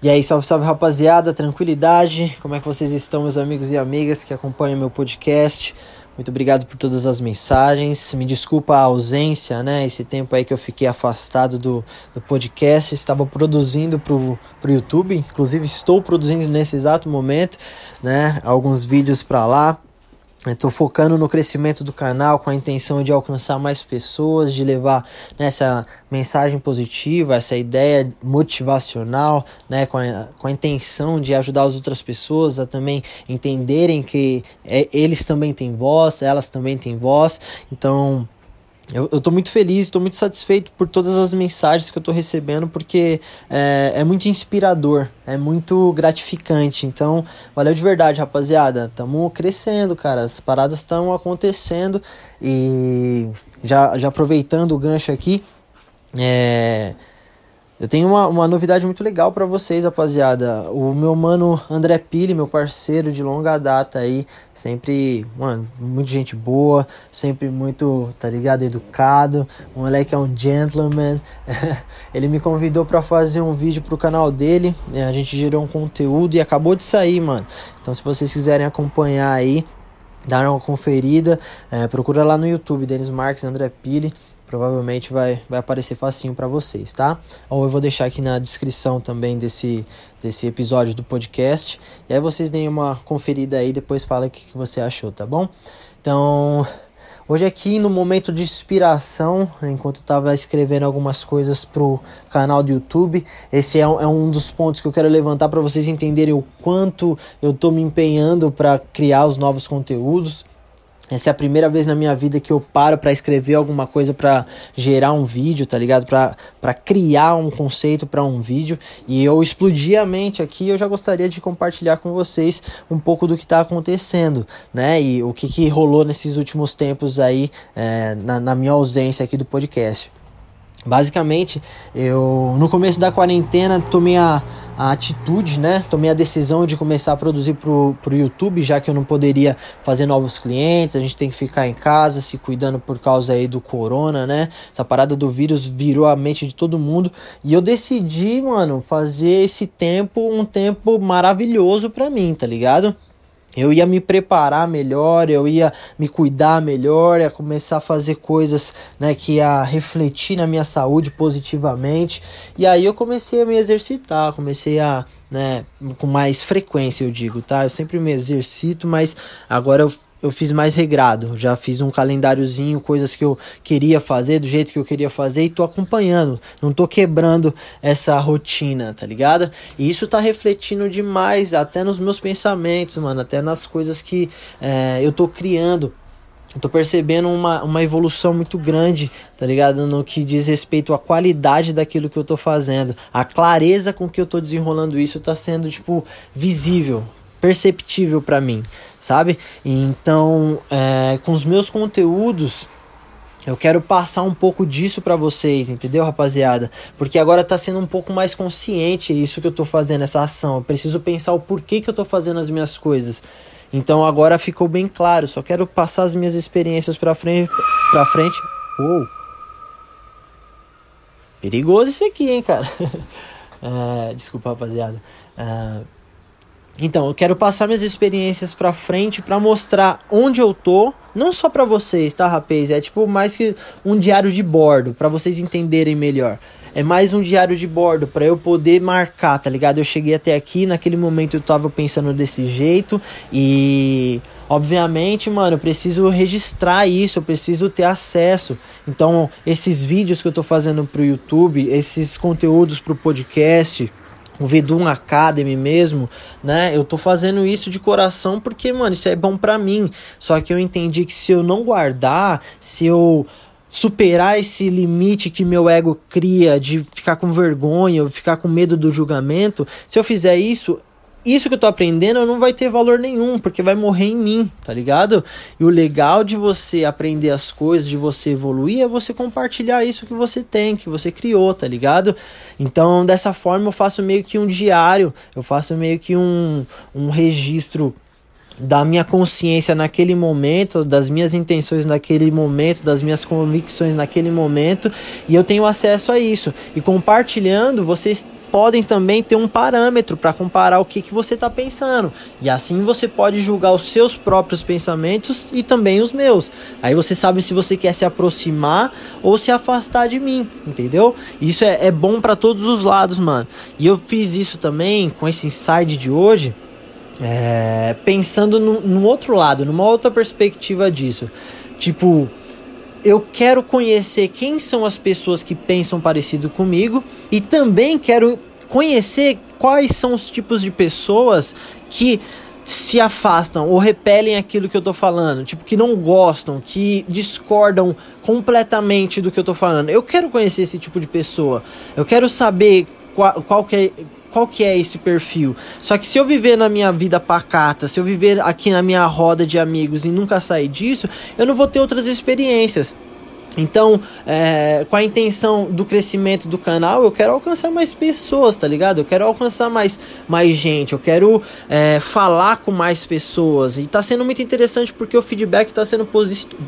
E aí, salve, salve rapaziada, tranquilidade. Como é que vocês estão, meus amigos e amigas que acompanham meu podcast? Muito obrigado por todas as mensagens. Me desculpa a ausência, né? Esse tempo aí que eu fiquei afastado do, do podcast. Estava produzindo pro, pro YouTube, inclusive estou produzindo nesse exato momento, né? Alguns vídeos para lá. Estou focando no crescimento do canal com a intenção de alcançar mais pessoas, de levar nessa mensagem positiva, essa ideia motivacional, né, com a, com a intenção de ajudar as outras pessoas a também entenderem que é, eles também têm voz, elas também têm voz. Então, eu, eu tô muito feliz, estou muito satisfeito por todas as mensagens que eu tô recebendo, porque é, é muito inspirador, é muito gratificante. Então, valeu de verdade, rapaziada. Tamo crescendo, cara. As paradas estão acontecendo e já, já aproveitando o gancho aqui, é, eu tenho uma, uma novidade muito legal para vocês, rapaziada. O meu mano André Pili, meu parceiro de longa data aí, sempre, mano, muita gente boa, sempre muito, tá ligado, educado. O moleque é um gentleman. Ele me convidou para fazer um vídeo pro canal dele. Né? A gente gerou um conteúdo e acabou de sair, mano. Então, se vocês quiserem acompanhar aí, dar uma conferida, é, procura lá no YouTube, Denis Marques André Pili provavelmente vai, vai aparecer facinho para vocês, tá? Ou eu vou deixar aqui na descrição também desse, desse episódio do podcast. E aí vocês deem uma conferida aí, depois fala o que, que você achou, tá bom? Então, hoje aqui no momento de inspiração, enquanto eu tava escrevendo algumas coisas pro canal do YouTube, esse é um, é um dos pontos que eu quero levantar para vocês entenderem o quanto eu tô me empenhando para criar os novos conteúdos. Essa é a primeira vez na minha vida que eu paro para escrever alguma coisa para gerar um vídeo, tá ligado? Para criar um conceito para um vídeo. E eu explodi a mente aqui. Eu já gostaria de compartilhar com vocês um pouco do que está acontecendo, né? E o que, que rolou nesses últimos tempos aí, é, na, na minha ausência aqui do podcast. Basicamente, eu no começo da quarentena tomei a, a atitude, né? Tomei a decisão de começar a produzir pro, pro YouTube, já que eu não poderia fazer novos clientes, a gente tem que ficar em casa se cuidando por causa aí do corona, né? Essa parada do vírus virou a mente de todo mundo e eu decidi, mano, fazer esse tempo um tempo maravilhoso para mim, tá ligado? Eu ia me preparar melhor, eu ia me cuidar melhor, ia começar a fazer coisas né, que ia refletir na minha saúde positivamente. E aí eu comecei a me exercitar, comecei a, né, com mais frequência, eu digo, tá? Eu sempre me exercito, mas agora eu eu fiz mais regrado, já fiz um calendáriozinho, coisas que eu queria fazer, do jeito que eu queria fazer e tô acompanhando, não tô quebrando essa rotina, tá ligado? E isso tá refletindo demais até nos meus pensamentos, mano, até nas coisas que é, eu tô criando. Eu tô percebendo uma, uma evolução muito grande, tá ligado? No que diz respeito à qualidade daquilo que eu tô fazendo. A clareza com que eu tô desenrolando isso tá sendo, tipo, visível, perceptível para mim, sabe? Então, é, com os meus conteúdos, eu quero passar um pouco disso para vocês, entendeu, rapaziada? Porque agora tá sendo um pouco mais consciente isso que eu tô fazendo, essa ação. Eu preciso pensar o porquê que eu tô fazendo as minhas coisas. Então agora ficou bem claro, só quero passar as minhas experiências para frente, para frente. Uou. Perigoso isso aqui, hein, cara? é, desculpa, rapaziada. É, então, eu quero passar minhas experiências para frente para mostrar onde eu tô, não só para vocês, tá, rapaz? É tipo mais que um diário de bordo, para vocês entenderem melhor. É mais um diário de bordo para eu poder marcar, tá ligado? Eu cheguei até aqui, naquele momento eu tava pensando desse jeito e obviamente, mano, eu preciso registrar isso, eu preciso ter acesso. Então, esses vídeos que eu tô fazendo pro YouTube, esses conteúdos pro podcast, o Vedum Academy mesmo, né? Eu tô fazendo isso de coração porque, mano, isso é bom para mim. Só que eu entendi que se eu não guardar, se eu superar esse limite que meu ego cria de ficar com vergonha, ficar com medo do julgamento, se eu fizer isso, isso que eu tô aprendendo não vai ter valor nenhum, porque vai morrer em mim, tá ligado? E o legal de você aprender as coisas, de você evoluir, é você compartilhar isso que você tem, que você criou, tá ligado? Então, dessa forma, eu faço meio que um diário, eu faço meio que um, um registro da minha consciência naquele momento, das minhas intenções naquele momento, das minhas convicções naquele momento, e eu tenho acesso a isso. E compartilhando, vocês podem também ter um parâmetro para comparar o que, que você está pensando. E assim você pode julgar os seus próprios pensamentos e também os meus. Aí você sabe se você quer se aproximar ou se afastar de mim, entendeu? Isso é, é bom para todos os lados, mano. E eu fiz isso também com esse insight de hoje. É, pensando no, no outro lado, numa outra perspectiva disso. Tipo, eu quero conhecer quem são as pessoas que pensam parecido comigo e também quero conhecer quais são os tipos de pessoas que se afastam ou repelem aquilo que eu tô falando, tipo que não gostam, que discordam completamente do que eu tô falando. Eu quero conhecer esse tipo de pessoa. Eu quero saber qual, qual que é qual que é esse perfil. Só que se eu viver na minha vida pacata, se eu viver aqui na minha roda de amigos e nunca sair disso, eu não vou ter outras experiências. Então, é, com a intenção do crescimento do canal, eu quero alcançar mais pessoas, tá ligado? Eu quero alcançar mais, mais gente, eu quero é, falar com mais pessoas. E tá sendo muito interessante porque o feedback tá sendo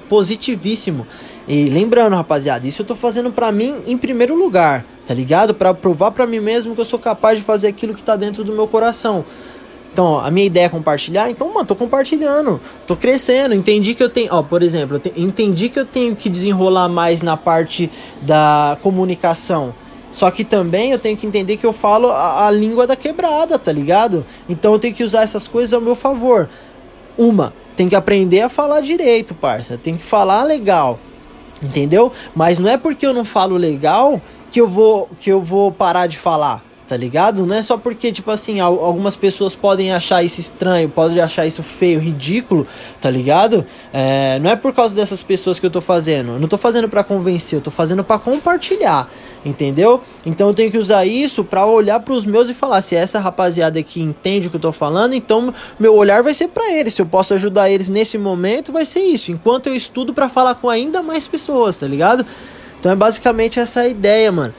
positivíssimo. E lembrando, rapaziada, isso eu tô fazendo para mim em primeiro lugar, tá ligado? Para provar para mim mesmo que eu sou capaz de fazer aquilo que tá dentro do meu coração. Então, ó, a minha ideia é compartilhar, então, mano, tô compartilhando, tô crescendo, entendi que eu tenho, ó, por exemplo, te, entendi que eu tenho que desenrolar mais na parte da comunicação. Só que também eu tenho que entender que eu falo a, a língua da quebrada, tá ligado? Então eu tenho que usar essas coisas ao meu favor. Uma, tem que aprender a falar direito, parça. Tem que falar legal. Entendeu? Mas não é porque eu não falo legal que eu vou que eu vou parar de falar tá ligado? Não é só porque, tipo assim, algumas pessoas podem achar isso estranho, podem achar isso feio, ridículo, tá ligado? É, não é por causa dessas pessoas que eu tô fazendo. Eu não tô fazendo para convencer, eu tô fazendo para compartilhar, entendeu? Então eu tenho que usar isso para olhar para os meus e falar: se essa rapaziada aqui entende o que eu tô falando, então meu olhar vai ser para eles. Se eu posso ajudar eles nesse momento, vai ser isso. Enquanto eu estudo para falar com ainda mais pessoas, tá ligado? Então é basicamente essa a ideia, mano.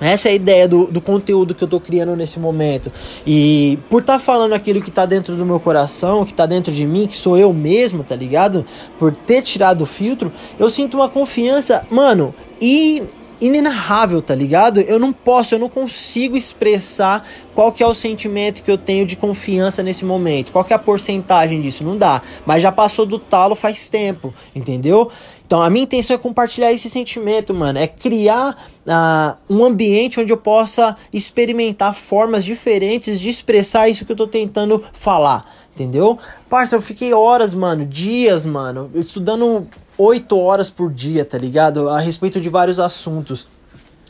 Essa é a ideia do, do conteúdo que eu tô criando nesse momento. E por estar tá falando aquilo que tá dentro do meu coração, que tá dentro de mim, que sou eu mesmo, tá ligado? Por ter tirado o filtro, eu sinto uma confiança, mano, e inenarrável, tá ligado? Eu não posso, eu não consigo expressar qual que é o sentimento que eu tenho de confiança nesse momento. Qual que é a porcentagem disso? Não dá. Mas já passou do talo faz tempo, entendeu? Então a minha intenção é compartilhar esse sentimento, mano. É criar uh, um ambiente onde eu possa experimentar formas diferentes de expressar isso que eu tô tentando falar. Entendeu? Parça, eu fiquei horas, mano, dias, mano, estudando 8 horas por dia, tá ligado? A respeito de vários assuntos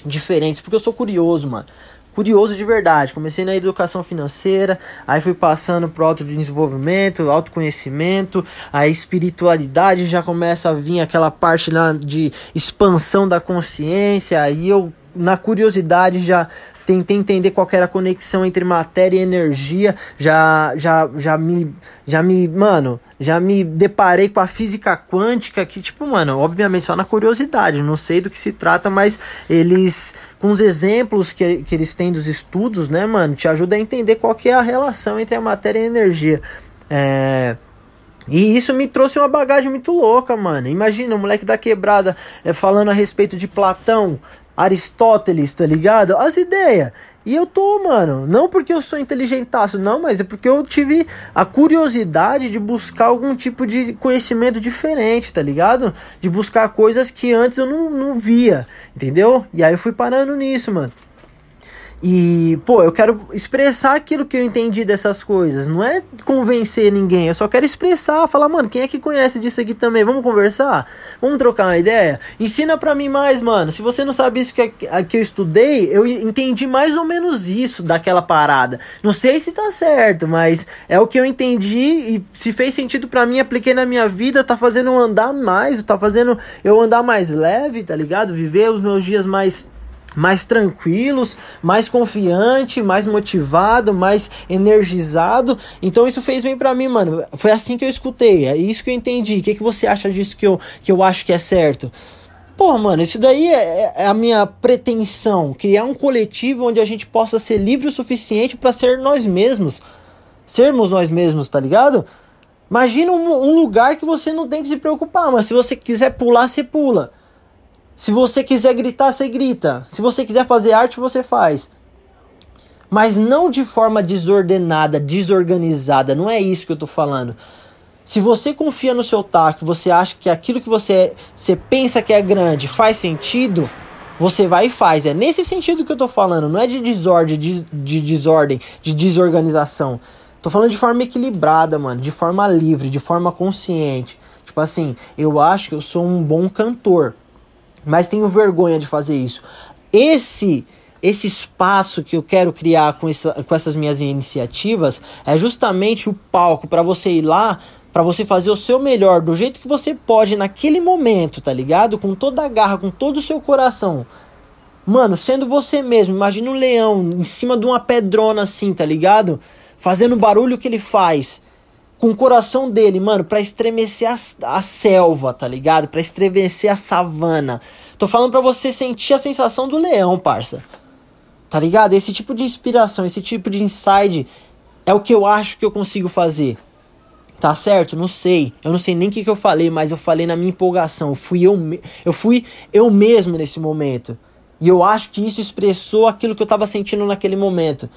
diferentes, porque eu sou curioso, mano. Curioso de verdade. Comecei na educação financeira, aí fui passando pro autodesenvolvimento, autoconhecimento, a espiritualidade já começa a vir aquela parte lá de expansão da consciência, aí eu na curiosidade já tentei entender qual era a conexão entre matéria e energia, já já já me já me, mano, já me deparei com a física quântica que tipo, mano, obviamente só na curiosidade, não sei do que se trata, mas eles com os exemplos que, que eles têm dos estudos, né, mano, te ajuda a entender qual que é a relação entre a matéria e a energia. É, e isso me trouxe uma bagagem muito louca, mano. Imagina o moleque da quebrada é, falando a respeito de Platão, Aristóteles, tá ligado? As ideias. E eu tô, mano, não porque eu sou inteligentaço, não, mas é porque eu tive a curiosidade de buscar algum tipo de conhecimento diferente, tá ligado? De buscar coisas que antes eu não, não via, entendeu? E aí eu fui parando nisso, mano. E, pô, eu quero expressar aquilo que eu entendi dessas coisas. Não é convencer ninguém, eu só quero expressar, falar, mano, quem é que conhece disso aqui também? Vamos conversar? Vamos trocar uma ideia? Ensina pra mim mais, mano. Se você não sabe isso que, que eu estudei, eu entendi mais ou menos isso daquela parada. Não sei se tá certo, mas é o que eu entendi e se fez sentido para mim, apliquei na minha vida, tá fazendo eu andar mais, tá fazendo eu andar mais leve, tá ligado? Viver os meus dias mais mais tranquilos, mais confiante, mais motivado, mais energizado. Então isso fez bem para mim, mano. Foi assim que eu escutei, é isso que eu entendi. O que, que você acha disso que eu, que eu acho que é certo? Pô, mano, isso daí é, é a minha pretensão, criar um coletivo onde a gente possa ser livre o suficiente para ser nós mesmos. Sermos nós mesmos, tá ligado? Imagina um, um lugar que você não tem que se preocupar, mas se você quiser pular, você pula. Se você quiser gritar, você grita. Se você quiser fazer arte, você faz. Mas não de forma desordenada, desorganizada, não é isso que eu tô falando. Se você confia no seu taco, você acha que aquilo que você, você pensa que é grande faz sentido, você vai e faz. É nesse sentido que eu tô falando, não é de desordem, de, de desordem, de desorganização. Tô falando de forma equilibrada, mano, de forma livre, de forma consciente. Tipo assim, eu acho que eu sou um bom cantor, mas tenho vergonha de fazer isso. Esse esse espaço que eu quero criar com, essa, com essas minhas iniciativas é justamente o palco para você ir lá, para você fazer o seu melhor, do jeito que você pode naquele momento, tá ligado? Com toda a garra, com todo o seu coração. Mano, sendo você mesmo, imagina um leão em cima de uma pedrona assim, tá ligado? Fazendo o barulho que ele faz com o coração dele, mano, para estremecer a, a, selva, tá ligado? Para estremecer a savana. Tô falando para você sentir a sensação do leão, parça. Tá ligado? Esse tipo de inspiração, esse tipo de insight é o que eu acho que eu consigo fazer. Tá certo? Não sei. Eu não sei nem o que, que eu falei, mas eu falei na minha empolgação. Fui eu, eu fui eu mesmo nesse momento. E eu acho que isso expressou aquilo que eu tava sentindo naquele momento.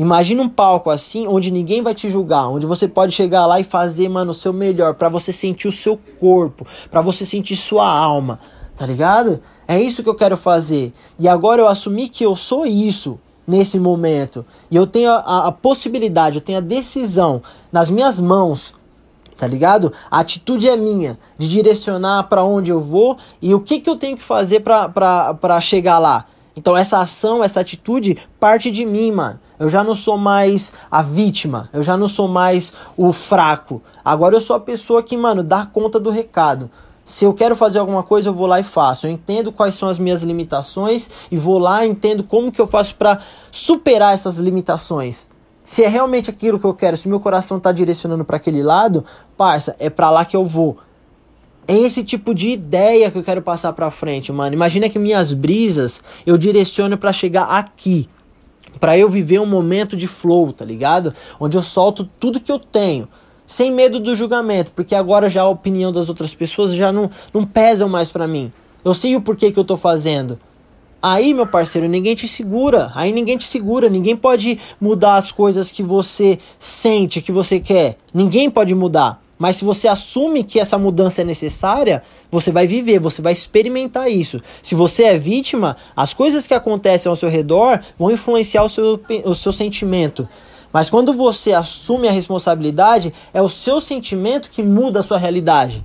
Imagina um palco assim, onde ninguém vai te julgar, onde você pode chegar lá e fazer, mano, o seu melhor, para você sentir o seu corpo, para você sentir sua alma, tá ligado? É isso que eu quero fazer. E agora eu assumi que eu sou isso nesse momento. E eu tenho a, a possibilidade, eu tenho a decisão nas minhas mãos tá ligado? A atitude é minha de direcionar para onde eu vou e o que, que eu tenho que fazer para chegar lá. Então essa ação, essa atitude parte de mim, mano. Eu já não sou mais a vítima, eu já não sou mais o fraco. Agora eu sou a pessoa que, mano, dá conta do recado. Se eu quero fazer alguma coisa, eu vou lá e faço. Eu entendo quais são as minhas limitações e vou lá entendo como que eu faço para superar essas limitações. Se é realmente aquilo que eu quero, se meu coração está direcionando para aquele lado, parça, é para lá que eu vou. É esse tipo de ideia que eu quero passar para frente, mano. Imagina que minhas brisas eu direciono para chegar aqui, para eu viver um momento de flow, tá ligado? Onde eu solto tudo que eu tenho sem medo do julgamento, porque agora já a opinião das outras pessoas já não, não pesam mais para mim. Eu sei o porquê que eu tô fazendo. Aí, meu parceiro, ninguém te segura. Aí ninguém te segura. Ninguém pode mudar as coisas que você sente, que você quer. Ninguém pode mudar. Mas se você assume que essa mudança é necessária, você vai viver, você vai experimentar isso. Se você é vítima, as coisas que acontecem ao seu redor vão influenciar o seu, o seu sentimento. Mas quando você assume a responsabilidade, é o seu sentimento que muda a sua realidade.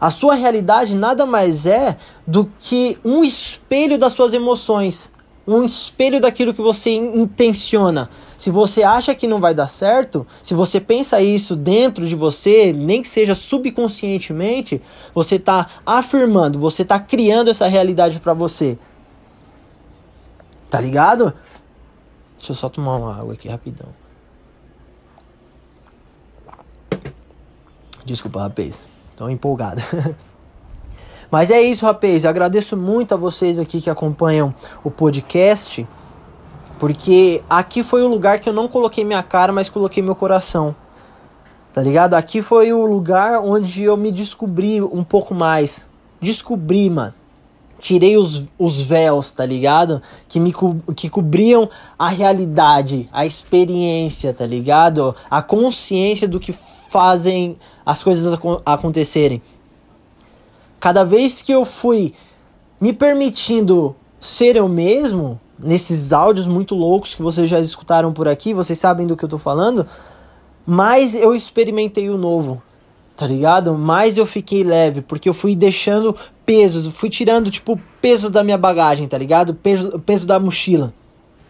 A sua realidade nada mais é do que um espelho das suas emoções, um espelho daquilo que você intenciona. Se você acha que não vai dar certo, se você pensa isso dentro de você, nem que seja subconscientemente, você está afirmando, você está criando essa realidade para você. Tá ligado? Deixa eu só tomar uma água aqui rapidão. Desculpa, rapaz. Tô empolgado. Mas é isso, rapaz. Eu agradeço muito a vocês aqui que acompanham o podcast. Porque aqui foi o lugar que eu não coloquei minha cara, mas coloquei meu coração. Tá ligado? Aqui foi o lugar onde eu me descobri um pouco mais. Descobri, mano tirei os, os véus, tá ligado? Que me que cobriam a realidade, a experiência, tá ligado? A consciência do que fazem as coisas ac acontecerem. Cada vez que eu fui me permitindo ser eu mesmo, nesses áudios muito loucos que vocês já escutaram por aqui, vocês sabem do que eu tô falando, mais eu experimentei o novo tá ligado? Mais eu fiquei leve, porque eu fui deixando pesos, fui tirando, tipo, pesos da minha bagagem, tá ligado? Peso, peso da mochila.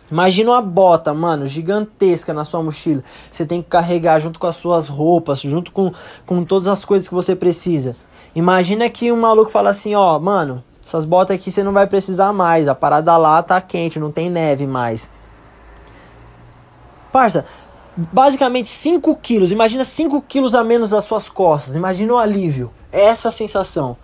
Imagina uma bota, mano, gigantesca na sua mochila. Você tem que carregar junto com as suas roupas, junto com, com todas as coisas que você precisa. Imagina que um maluco fala assim, ó, mano, essas botas aqui você não vai precisar mais. A parada lá tá quente, não tem neve mais. Parça, basicamente 5 quilos. Imagina 5 quilos a menos das suas costas. Imagina o alívio. Essa sensação.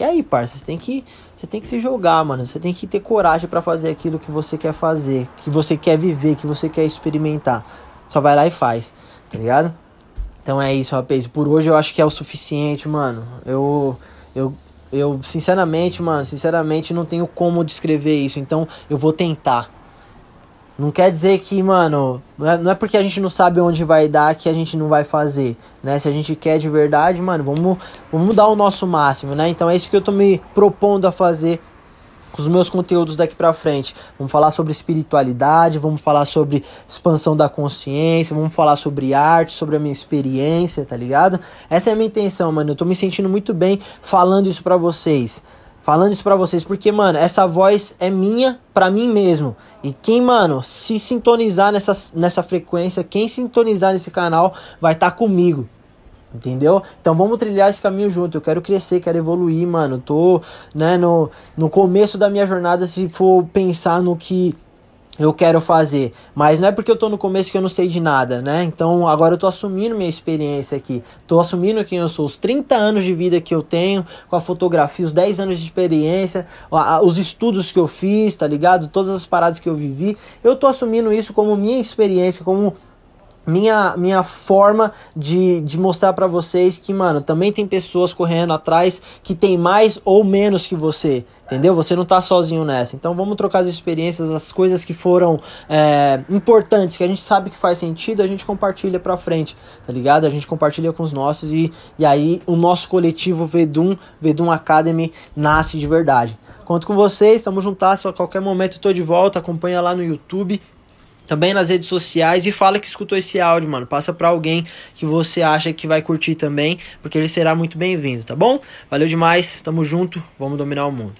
E aí, parça, você tem que você tem que se jogar, mano. Você tem que ter coragem para fazer aquilo que você quer fazer, que você quer viver, que você quer experimentar. Só vai lá e faz, tá ligado? Então é isso, rapaz. Por hoje eu acho que é o suficiente, mano. Eu eu eu sinceramente, mano, sinceramente não tenho como descrever isso. Então eu vou tentar Não quer dizer que, mano, não é, é porque a gente não sabe onde vai dar que a gente não vai fazer, né? Se a gente quer de verdade, mano, vamos, vamos dar o nosso máximo, né? Então é isso que eu tô me propondo a fazer com os meus conteúdos daqui para frente. Vamos falar sobre espiritualidade, vamos falar sobre expansão da consciência, vamos falar sobre arte, sobre a minha experiência, tá ligado? Essa é a minha intenção, mano. Eu tô me sentindo muito bem falando isso para vocês falando isso pra vocês, porque, mano, essa voz é minha pra mim mesmo. E quem, mano, se sintonizar nessa, nessa frequência, quem sintonizar nesse canal, vai estar tá comigo. Entendeu? Então vamos trilhar esse caminho junto. Eu quero crescer, quero evoluir, mano. Tô, né, no, no começo da minha jornada, se for pensar no que eu quero fazer. Mas não é porque eu tô no começo que eu não sei de nada, né? Então agora eu tô assumindo minha experiência aqui. Tô assumindo quem eu sou, os 30 anos de vida que eu tenho com a fotografia, os 10 anos de experiência, os estudos que eu fiz, tá ligado? Todas as paradas que eu vivi. Eu tô assumindo isso como minha experiência, como minha, minha forma de, de mostrar para vocês que, mano, também tem pessoas correndo atrás que tem mais ou menos que você, entendeu? Você não tá sozinho nessa. Então vamos trocar as experiências, as coisas que foram é, importantes, que a gente sabe que faz sentido, a gente compartilha pra frente, tá ligado? A gente compartilha com os nossos e, e aí o nosso coletivo Vedum, Vedum Academy nasce de verdade. Conto com vocês, estamos juntas, a qualquer momento eu tô de volta, acompanha lá no YouTube também nas redes sociais e fala que escutou esse áudio, mano. Passa para alguém que você acha que vai curtir também, porque ele será muito bem-vindo, tá bom? Valeu demais, tamo junto, vamos dominar o mundo.